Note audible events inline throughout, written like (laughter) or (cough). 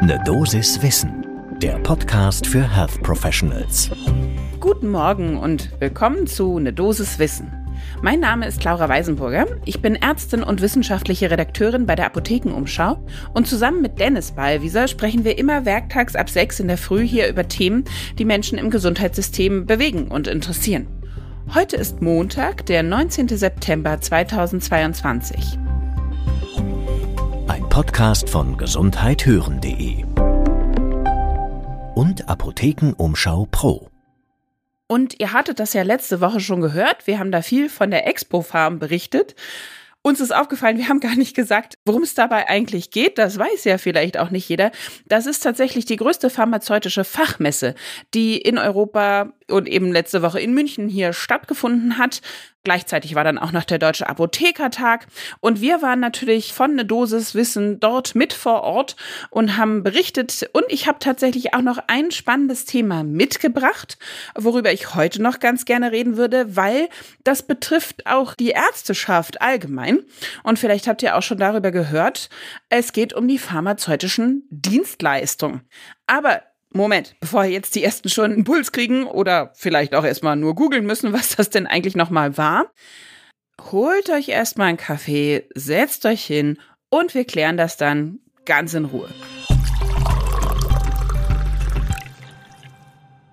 Ne Dosis Wissen, der Podcast für Health Professionals. Guten Morgen und willkommen zu Ne Dosis Wissen. Mein Name ist Laura Weisenburger. Ich bin Ärztin und wissenschaftliche Redakteurin bei der Apothekenumschau. Und zusammen mit Dennis Ballwieser sprechen wir immer werktags ab sechs in der Früh hier über Themen, die Menschen im Gesundheitssystem bewegen und interessieren. Heute ist Montag, der 19. September 2022. Podcast von gesundheithören.de und Apothekenumschau Pro. Und ihr hattet das ja letzte Woche schon gehört. Wir haben da viel von der Expo Farm berichtet. Uns ist aufgefallen, wir haben gar nicht gesagt, worum es dabei eigentlich geht. Das weiß ja vielleicht auch nicht jeder. Das ist tatsächlich die größte pharmazeutische Fachmesse, die in Europa und eben letzte Woche in München hier stattgefunden hat. Gleichzeitig war dann auch noch der Deutsche Apothekertag. Und wir waren natürlich von eine Dosis Wissen dort mit vor Ort und haben berichtet. Und ich habe tatsächlich auch noch ein spannendes Thema mitgebracht, worüber ich heute noch ganz gerne reden würde, weil das betrifft auch die Ärzteschaft allgemein. Und vielleicht habt ihr auch schon darüber gehört, es geht um die pharmazeutischen Dienstleistungen. Aber Moment, bevor jetzt die ersten schon einen Puls kriegen oder vielleicht auch erstmal nur googeln müssen, was das denn eigentlich nochmal war, holt euch erstmal einen Kaffee, setzt euch hin und wir klären das dann ganz in Ruhe.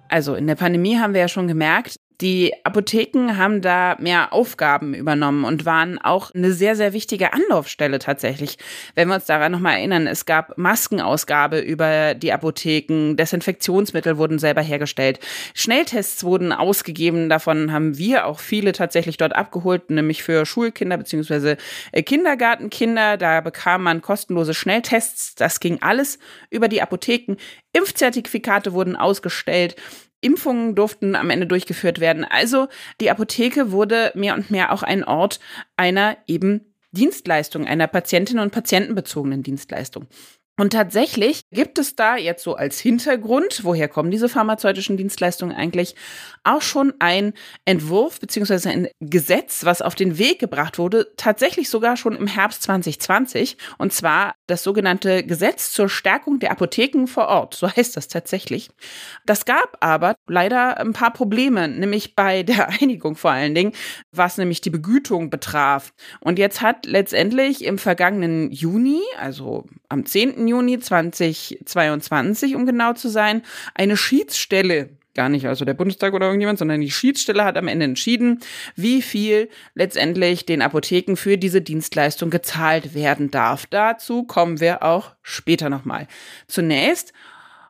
Also in der Pandemie haben wir ja schon gemerkt, die Apotheken haben da mehr Aufgaben übernommen und waren auch eine sehr, sehr wichtige Anlaufstelle tatsächlich. Wenn wir uns daran nochmal erinnern, es gab Maskenausgabe über die Apotheken, Desinfektionsmittel wurden selber hergestellt, Schnelltests wurden ausgegeben, davon haben wir auch viele tatsächlich dort abgeholt, nämlich für Schulkinder beziehungsweise äh, Kindergartenkinder. Da bekam man kostenlose Schnelltests, das ging alles über die Apotheken. Impfzertifikate wurden ausgestellt. Impfungen durften am Ende durchgeführt werden. Also die Apotheke wurde mehr und mehr auch ein Ort einer eben Dienstleistung, einer Patientinnen- und Patientenbezogenen Dienstleistung. Und tatsächlich gibt es da jetzt so als Hintergrund, woher kommen diese pharmazeutischen Dienstleistungen eigentlich, auch schon ein Entwurf beziehungsweise ein Gesetz, was auf den Weg gebracht wurde, tatsächlich sogar schon im Herbst 2020, und zwar das sogenannte Gesetz zur Stärkung der Apotheken vor Ort, so heißt das tatsächlich. Das gab aber leider ein paar Probleme, nämlich bei der (laughs) Einigung vor allen Dingen, was nämlich die Begütung betraf. Und jetzt hat letztendlich im vergangenen Juni, also am 10. Juni 2022, um genau zu sein, eine Schiedsstelle gar nicht also der Bundestag oder irgendjemand, sondern die Schiedsstelle hat am Ende entschieden, wie viel letztendlich den Apotheken für diese Dienstleistung gezahlt werden darf. Dazu kommen wir auch später nochmal. Zunächst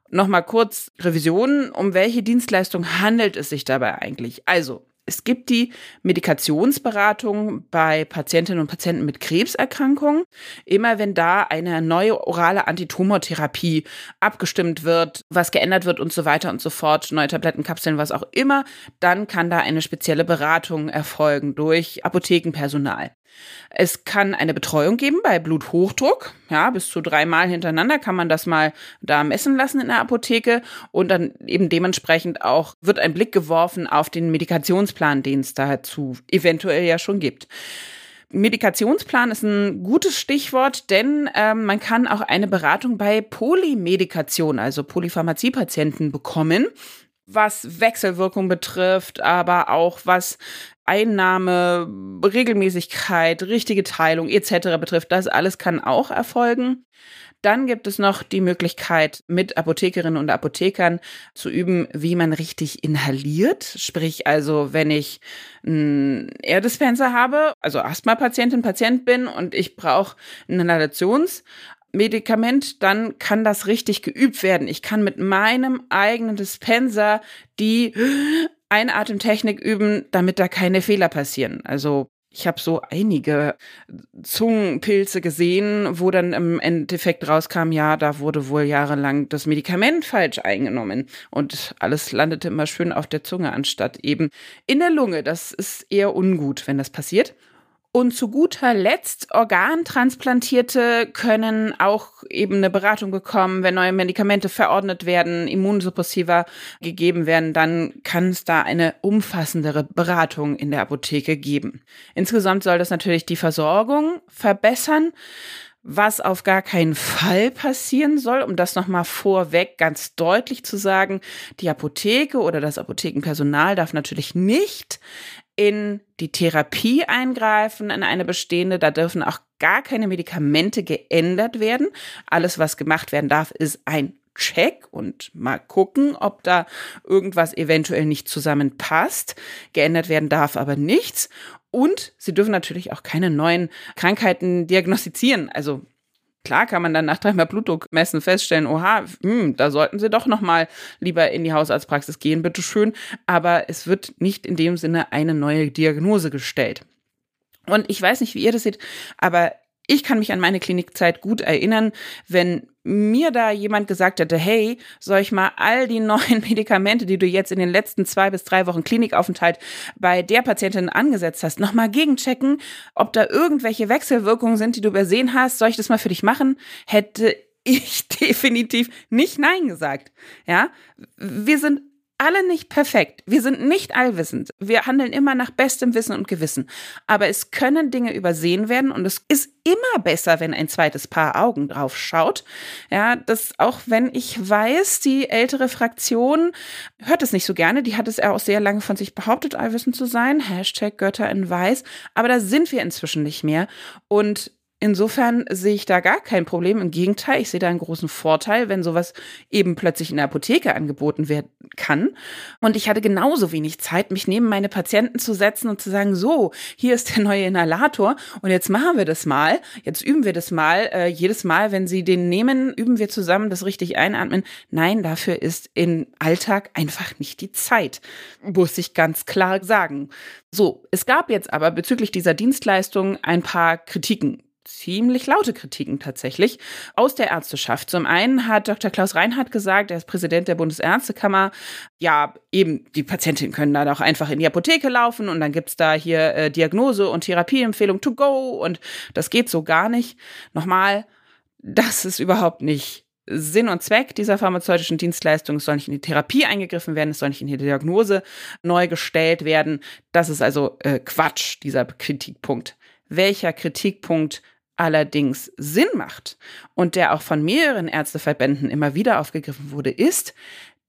nochmal kurz Revision. Um welche Dienstleistung handelt es sich dabei eigentlich? Also, es gibt die Medikationsberatung bei Patientinnen und Patienten mit Krebserkrankungen. Immer wenn da eine neue orale Antitumortherapie abgestimmt wird, was geändert wird und so weiter und so fort, neue Tablettenkapseln, was auch immer, dann kann da eine spezielle Beratung erfolgen durch Apothekenpersonal. Es kann eine Betreuung geben bei Bluthochdruck. Ja, bis zu dreimal hintereinander kann man das mal da messen lassen in der Apotheke und dann eben dementsprechend auch wird ein Blick geworfen auf den Medikationsplan, den es dazu eventuell ja schon gibt. Medikationsplan ist ein gutes Stichwort, denn ähm, man kann auch eine Beratung bei Polymedikation, also Polypharmaziepatienten bekommen was Wechselwirkung betrifft, aber auch was Einnahme, Regelmäßigkeit, richtige Teilung etc. betrifft. Das alles kann auch erfolgen. Dann gibt es noch die Möglichkeit, mit Apothekerinnen und Apothekern zu üben, wie man richtig inhaliert. Sprich also, wenn ich einen Airdispenser habe, also Asthma-Patientin, Patient bin und ich brauche ein Inhalationsmedikament, dann kann das richtig geübt werden. Ich kann mit meinem eigenen Dispenser die Einatemtechnik üben, damit da keine Fehler passieren. Also ich habe so einige Zungenpilze gesehen, wo dann im Endeffekt rauskam, ja, da wurde wohl jahrelang das Medikament falsch eingenommen und alles landete immer schön auf der Zunge anstatt eben in der Lunge. Das ist eher ungut, wenn das passiert. Und zu guter Letzt, Organtransplantierte können auch eben eine Beratung bekommen, wenn neue Medikamente verordnet werden, Immunsuppressiva gegeben werden, dann kann es da eine umfassendere Beratung in der Apotheke geben. Insgesamt soll das natürlich die Versorgung verbessern. Was auf gar keinen Fall passieren soll, um das nochmal vorweg ganz deutlich zu sagen, die Apotheke oder das Apothekenpersonal darf natürlich nicht in die Therapie eingreifen, in eine bestehende. Da dürfen auch gar keine Medikamente geändert werden. Alles, was gemacht werden darf, ist ein Check und mal gucken, ob da irgendwas eventuell nicht zusammenpasst. Geändert werden darf aber nichts. Und sie dürfen natürlich auch keine neuen Krankheiten diagnostizieren. Also Klar kann man dann nach dreimal Blutdruck messen feststellen, oha, hm, da sollten Sie doch noch mal lieber in die Hausarztpraxis gehen, bitteschön. Aber es wird nicht in dem Sinne eine neue Diagnose gestellt. Und ich weiß nicht, wie ihr das seht, aber ich kann mich an meine Klinikzeit gut erinnern, wenn mir da jemand gesagt hätte, hey, soll ich mal all die neuen (laughs) Medikamente, die du jetzt in den letzten zwei bis drei Wochen Klinikaufenthalt bei der Patientin angesetzt hast, nochmal gegenchecken, ob da irgendwelche Wechselwirkungen sind, die du übersehen hast, soll ich das mal für dich machen? Hätte ich (laughs) definitiv nicht Nein gesagt. Ja, wir sind alle nicht perfekt. Wir sind nicht allwissend. Wir handeln immer nach bestem Wissen und Gewissen. Aber es können Dinge übersehen werden und es ist immer besser, wenn ein zweites Paar Augen drauf schaut. Ja, das auch wenn ich weiß, die ältere Fraktion hört es nicht so gerne. Die hat es ja auch sehr lange von sich behauptet, allwissend zu sein. Hashtag Götter in Weiß. Aber da sind wir inzwischen nicht mehr. Und Insofern sehe ich da gar kein Problem. Im Gegenteil, ich sehe da einen großen Vorteil, wenn sowas eben plötzlich in der Apotheke angeboten werden kann. Und ich hatte genauso wenig Zeit, mich neben meine Patienten zu setzen und zu sagen, so, hier ist der neue Inhalator und jetzt machen wir das mal. Jetzt üben wir das mal. Äh, jedes Mal, wenn Sie den nehmen, üben wir zusammen das richtig einatmen. Nein, dafür ist im Alltag einfach nicht die Zeit. Muss ich ganz klar sagen. So, es gab jetzt aber bezüglich dieser Dienstleistung ein paar Kritiken ziemlich laute Kritiken tatsächlich aus der Ärzteschaft. Zum einen hat Dr. Klaus Reinhardt gesagt, er ist Präsident der Bundesärztekammer, ja, eben, die Patientinnen können dann auch einfach in die Apotheke laufen und dann gibt's da hier äh, Diagnose und Therapieempfehlung to go und das geht so gar nicht. Nochmal, das ist überhaupt nicht Sinn und Zweck dieser pharmazeutischen Dienstleistung. Es soll nicht in die Therapie eingegriffen werden, es soll nicht in die Diagnose neu gestellt werden. Das ist also äh, Quatsch, dieser Kritikpunkt. Welcher Kritikpunkt allerdings Sinn macht und der auch von mehreren Ärzteverbänden immer wieder aufgegriffen wurde, ist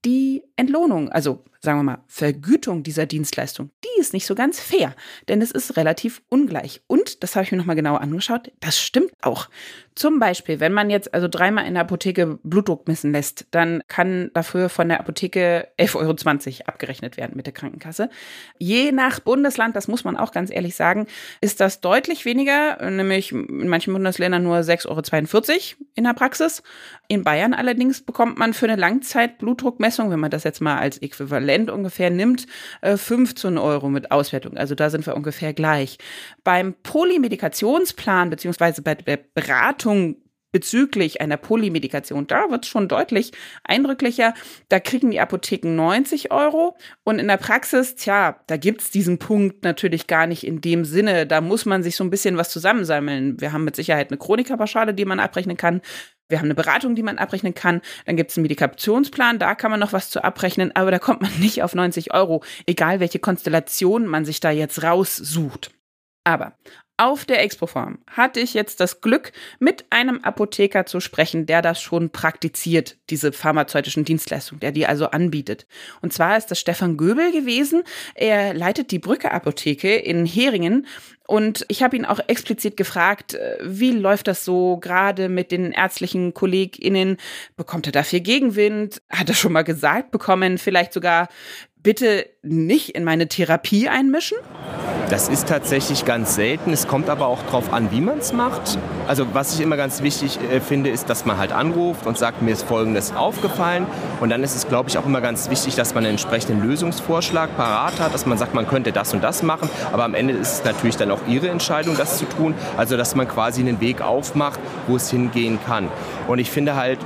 die Entlohnung, also sagen wir mal, Vergütung dieser Dienstleistung, die ist nicht so ganz fair, denn es ist relativ ungleich. Und, das habe ich mir nochmal genau angeschaut, das stimmt auch. Zum Beispiel, wenn man jetzt also dreimal in der Apotheke Blutdruck messen lässt, dann kann dafür von der Apotheke 11,20 Euro abgerechnet werden mit der Krankenkasse. Je nach Bundesland, das muss man auch ganz ehrlich sagen, ist das deutlich weniger, nämlich in manchen Bundesländern nur 6,42 Euro in der Praxis. In Bayern allerdings bekommt man für eine Langzeit-Blutdruckmessung, wenn man das jetzt mal als Äquivalent ungefähr nimmt, 15 äh, Euro mit Auswertung. Also da sind wir ungefähr gleich. Beim Polymedikationsplan beziehungsweise bei der Beratung bezüglich einer Polymedikation, da wird es schon deutlich eindrücklicher. Da kriegen die Apotheken 90 Euro und in der Praxis, tja, da gibt es diesen Punkt natürlich gar nicht in dem Sinne. Da muss man sich so ein bisschen was zusammensammeln. Wir haben mit Sicherheit eine Chronikapauschale, die man abrechnen kann. Wir haben eine Beratung, die man abrechnen kann. Dann gibt es einen Medikationsplan, da kann man noch was zu abrechnen, aber da kommt man (laughs) nicht auf 90 Euro, egal welche Konstellation man sich da jetzt raussucht. Aber auf der Expo-Form hatte ich jetzt das Glück, mit einem Apotheker zu sprechen, der das schon praktiziert, diese pharmazeutischen Dienstleistungen, der die also anbietet. Und zwar ist das Stefan Göbel gewesen. Er leitet die Brücke Apotheke in Heringen und ich habe ihn auch explizit gefragt, äh, wie läuft das so gerade mit den ärztlichen KollegInnen? Bekommt er dafür Gegenwind? Hat er schon mal gesagt bekommen, vielleicht sogar bitte nicht in meine Therapie einmischen? Das ist tatsächlich ganz selten. Es kommt aber auch darauf an, wie man es macht. Also was ich immer ganz wichtig äh, finde, ist, dass man halt anruft und sagt, mir ist Folgendes aufgefallen. Und dann ist es, glaube ich, auch immer ganz wichtig, dass man einen entsprechenden Lösungsvorschlag parat hat, dass man sagt, man könnte das und das machen. Aber am Ende ist es natürlich dann auch Ihre Entscheidung, das zu tun. Also dass man quasi einen Weg aufmacht, wo es hingehen kann. Und ich finde halt,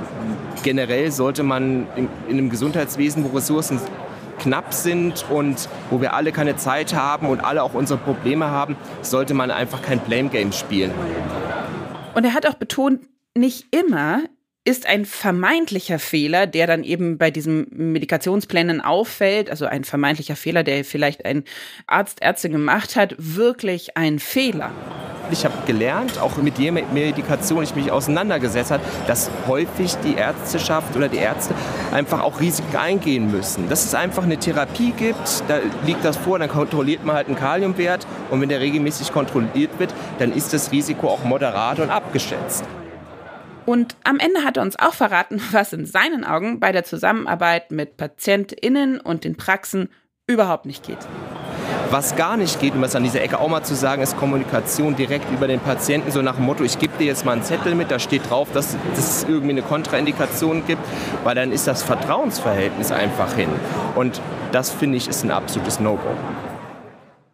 generell sollte man in, in einem Gesundheitswesen, wo Ressourcen knapp sind und wo wir alle keine Zeit haben und alle auch unsere Probleme haben, sollte man einfach kein Blame Game spielen. Und er hat auch betont, nicht immer ist ein vermeintlicher Fehler, der dann eben bei diesen Medikationsplänen auffällt, also ein vermeintlicher Fehler, der vielleicht ein Arzt, Ärztin gemacht hat, wirklich ein Fehler. Ich habe gelernt, auch mit jeder Medikation ich mich auseinandergesetzt habe, dass häufig die Ärzteschaft oder die Ärzte einfach auch Risiken eingehen müssen. Dass es einfach eine Therapie gibt, da liegt das vor, dann kontrolliert man halt einen Kaliumwert und wenn der regelmäßig kontrolliert wird, dann ist das Risiko auch moderat und abgeschätzt. Und am Ende hat er uns auch verraten, (laughs) was in seinen Augen bei der Zusammenarbeit mit PatientInnen und den Praxen überhaupt nicht geht. Was gar nicht geht, um es an dieser Ecke auch mal zu sagen, ist Kommunikation direkt über den Patienten, so nach dem Motto, ich gebe dir jetzt mal einen Zettel mit, da steht drauf, dass, dass es irgendwie eine Kontraindikation gibt, weil dann ist das Vertrauensverhältnis einfach hin. Und das finde ich ist ein absolutes No-Go.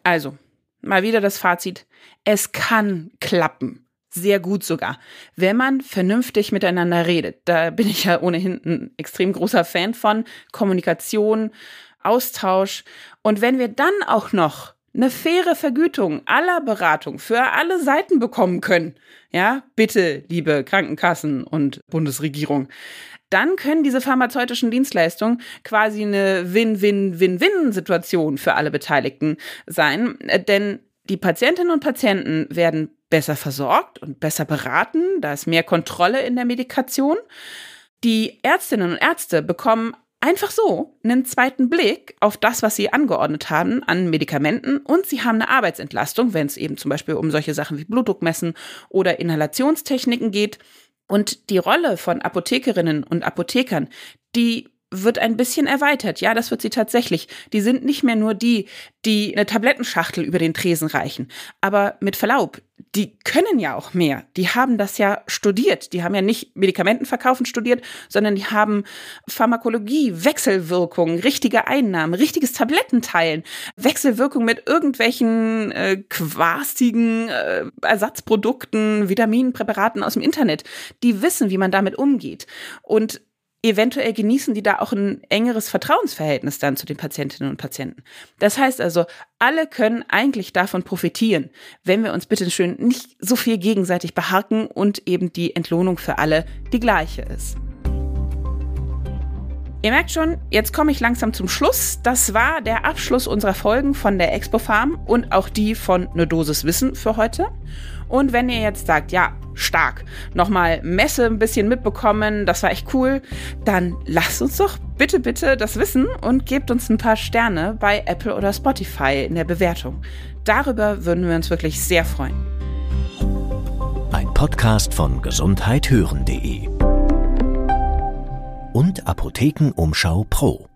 Also, mal wieder das Fazit. Es kann klappen sehr gut sogar, wenn man vernünftig miteinander redet. Da bin ich ja ohnehin ein extrem großer Fan von Kommunikation, Austausch. Und wenn wir dann auch noch eine faire Vergütung aller Beratung für alle Seiten bekommen können, ja, bitte, liebe Krankenkassen und Bundesregierung, dann können diese pharmazeutischen Dienstleistungen quasi eine Win-Win-Win-Win-Situation für alle Beteiligten sein. Denn die Patientinnen und Patienten werden besser versorgt und besser beraten, da ist mehr Kontrolle in der Medikation. Die Ärztinnen und Ärzte bekommen einfach so einen zweiten Blick auf das, was sie angeordnet haben an Medikamenten und sie haben eine Arbeitsentlastung, wenn es eben zum Beispiel um solche Sachen wie Blutdruck messen oder Inhalationstechniken geht. Und die Rolle von Apothekerinnen und Apothekern, die wird ein bisschen erweitert. Ja, das wird sie tatsächlich. Die sind nicht mehr nur die, die eine Tablettenschachtel über den Tresen reichen. Aber mit Verlaub, die können ja auch mehr. Die haben das ja studiert. Die haben ja nicht Medikamentenverkaufen studiert, sondern die haben Pharmakologie, Wechselwirkung, richtige Einnahmen, richtiges Tablettenteilen, Wechselwirkung mit irgendwelchen äh, quastigen äh, Ersatzprodukten, Vitaminpräparaten aus dem Internet. Die wissen, wie man damit umgeht. Und eventuell genießen die da auch ein engeres Vertrauensverhältnis dann zu den Patientinnen und Patienten. Das heißt also, alle können eigentlich davon profitieren, wenn wir uns bitte schön nicht so viel gegenseitig beharken und eben die Entlohnung für alle die gleiche ist. Ihr merkt schon, jetzt komme ich langsam zum Schluss. Das war der Abschluss unserer Folgen von der Expo Farm und auch die von Ne Dosis Wissen für heute. Und wenn ihr jetzt sagt, ja, stark, nochmal Messe ein bisschen mitbekommen, das war echt cool, dann lasst uns doch bitte, bitte das wissen und gebt uns ein paar Sterne bei Apple oder Spotify in der Bewertung. Darüber würden wir uns wirklich sehr freuen. Ein Podcast von gesundheithören.de und Apothekenumschau Pro.